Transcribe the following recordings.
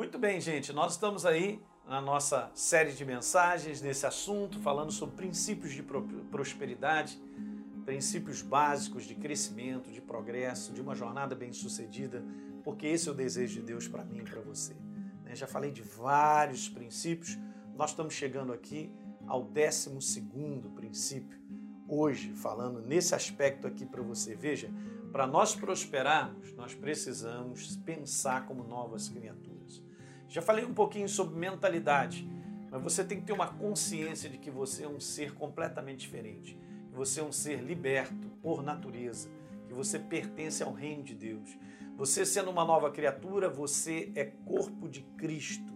Muito bem, gente, nós estamos aí na nossa série de mensagens nesse assunto, falando sobre princípios de prosperidade, princípios básicos de crescimento, de progresso, de uma jornada bem-sucedida, porque esse é o desejo de Deus para mim e para você. Né? Já falei de vários princípios, nós estamos chegando aqui ao 12 princípio, hoje, falando nesse aspecto aqui para você. Veja, para nós prosperarmos, nós precisamos pensar como novas criaturas. Já falei um pouquinho sobre mentalidade, mas você tem que ter uma consciência de que você é um ser completamente diferente, que você é um ser liberto por natureza, que você pertence ao reino de Deus. Você sendo uma nova criatura, você é corpo de Cristo.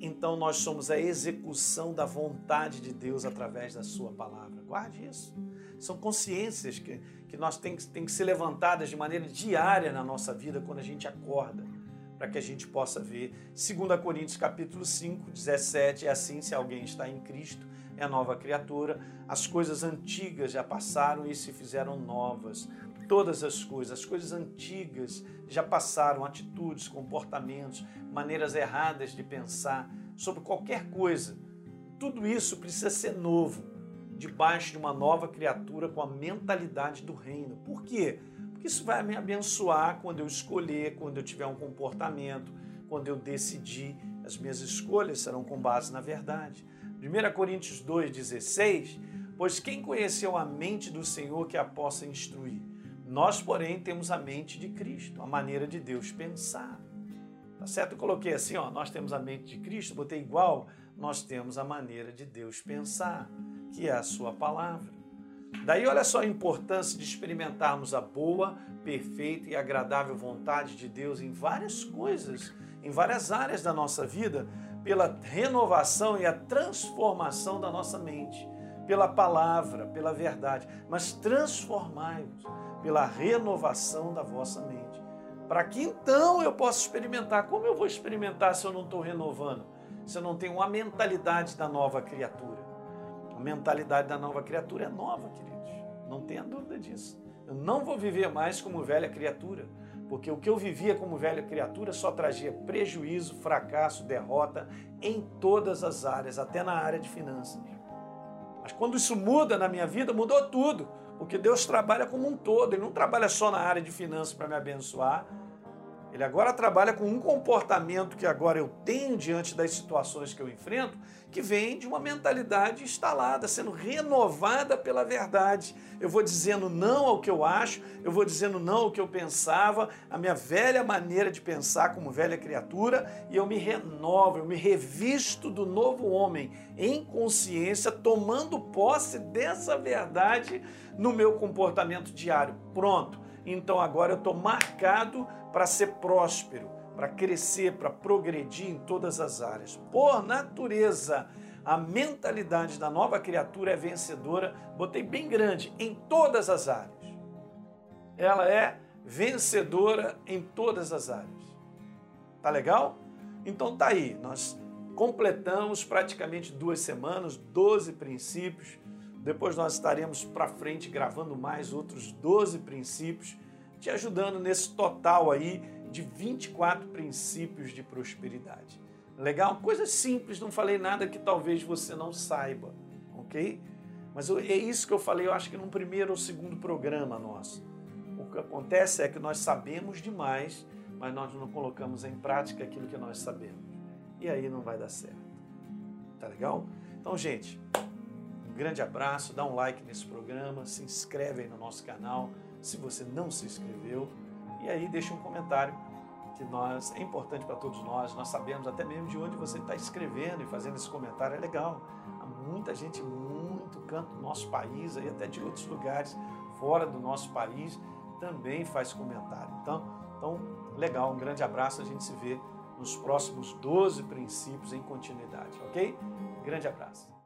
Então nós somos a execução da vontade de Deus através da sua palavra. Guarde isso. São consciências que, que nós tem, tem que ser levantadas de maneira diária na nossa vida quando a gente acorda para que a gente possa ver. 2 Coríntios capítulo 5, 17, é assim, se alguém está em Cristo, é nova criatura, as coisas antigas já passaram e se fizeram novas. Todas as coisas, as coisas antigas já passaram, atitudes, comportamentos, maneiras erradas de pensar sobre qualquer coisa. Tudo isso precisa ser novo, debaixo de uma nova criatura com a mentalidade do reino. Por quê? Porque isso vai me abençoar quando eu escolher, quando eu tiver um comportamento, quando eu decidir. As minhas escolhas serão com base na verdade. 1 Coríntios 2,16: Pois quem conheceu a mente do Senhor que a possa instruir? Nós, porém, temos a mente de Cristo, a maneira de Deus pensar. Tá certo? Eu coloquei assim, ó, nós temos a mente de Cristo, botei igual, nós temos a maneira de Deus pensar, que é a sua palavra. Daí olha só a importância de experimentarmos a boa, perfeita e agradável vontade de Deus em várias coisas, em várias áreas da nossa vida, pela renovação e a transformação da nossa mente, pela palavra, pela verdade, mas transformai-vos pela renovação da vossa mente. Para que então eu possa experimentar. Como eu vou experimentar se eu não estou renovando? Se eu não tenho uma mentalidade da nova criatura? A mentalidade da nova criatura é nova, queridos. Não tenha dúvida disso. Eu não vou viver mais como velha criatura, porque o que eu vivia como velha criatura só trazia prejuízo, fracasso, derrota em todas as áreas, até na área de finanças. Mas quando isso muda na minha vida, mudou tudo, porque Deus trabalha como um todo, Ele não trabalha só na área de finanças para me abençoar, ele agora trabalha com um comportamento que agora eu tenho diante das situações que eu enfrento, que vem de uma mentalidade instalada, sendo renovada pela verdade. Eu vou dizendo não ao que eu acho, eu vou dizendo não ao que eu pensava, a minha velha maneira de pensar como velha criatura, e eu me renovo, eu me revisto do novo homem em consciência, tomando posse dessa verdade no meu comportamento diário. Pronto então agora eu estou marcado para ser próspero, para crescer, para progredir em todas as áreas. Por natureza, a mentalidade da nova criatura é vencedora, botei bem grande, em todas as áreas. Ela é vencedora em todas as áreas. Tá legal? Então tá aí, nós completamos praticamente duas semanas, 12 princípios depois nós estaremos para frente gravando mais outros 12 princípios, te ajudando nesse total aí de 24 princípios de prosperidade. Legal? Coisa simples, não falei nada que talvez você não saiba, ok? Mas é isso que eu falei, eu acho que num primeiro ou segundo programa nosso. O que acontece é que nós sabemos demais, mas nós não colocamos em prática aquilo que nós sabemos. E aí não vai dar certo. Tá legal? Então, gente, grande abraço, dá um like nesse programa, se inscreve aí no nosso canal se você não se inscreveu e aí deixa um comentário que nós é importante para todos nós. Nós sabemos até mesmo de onde você está escrevendo e fazendo esse comentário é legal. Há muita gente muito canto do nosso país aí até de outros lugares fora do nosso país também faz comentário. Então, então legal, um grande abraço, a gente se vê nos próximos 12 princípios em continuidade, ok? Grande abraço.